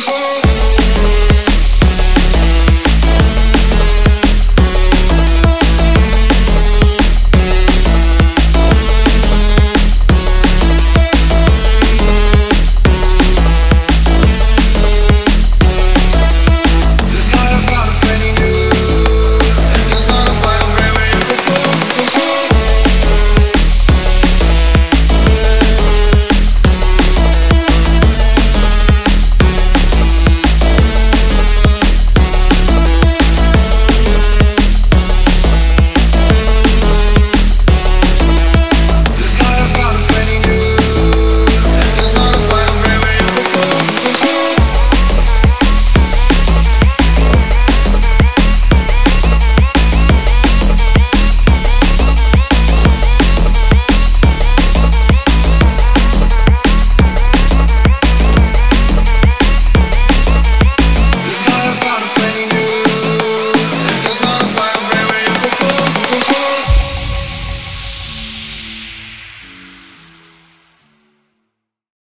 hold on.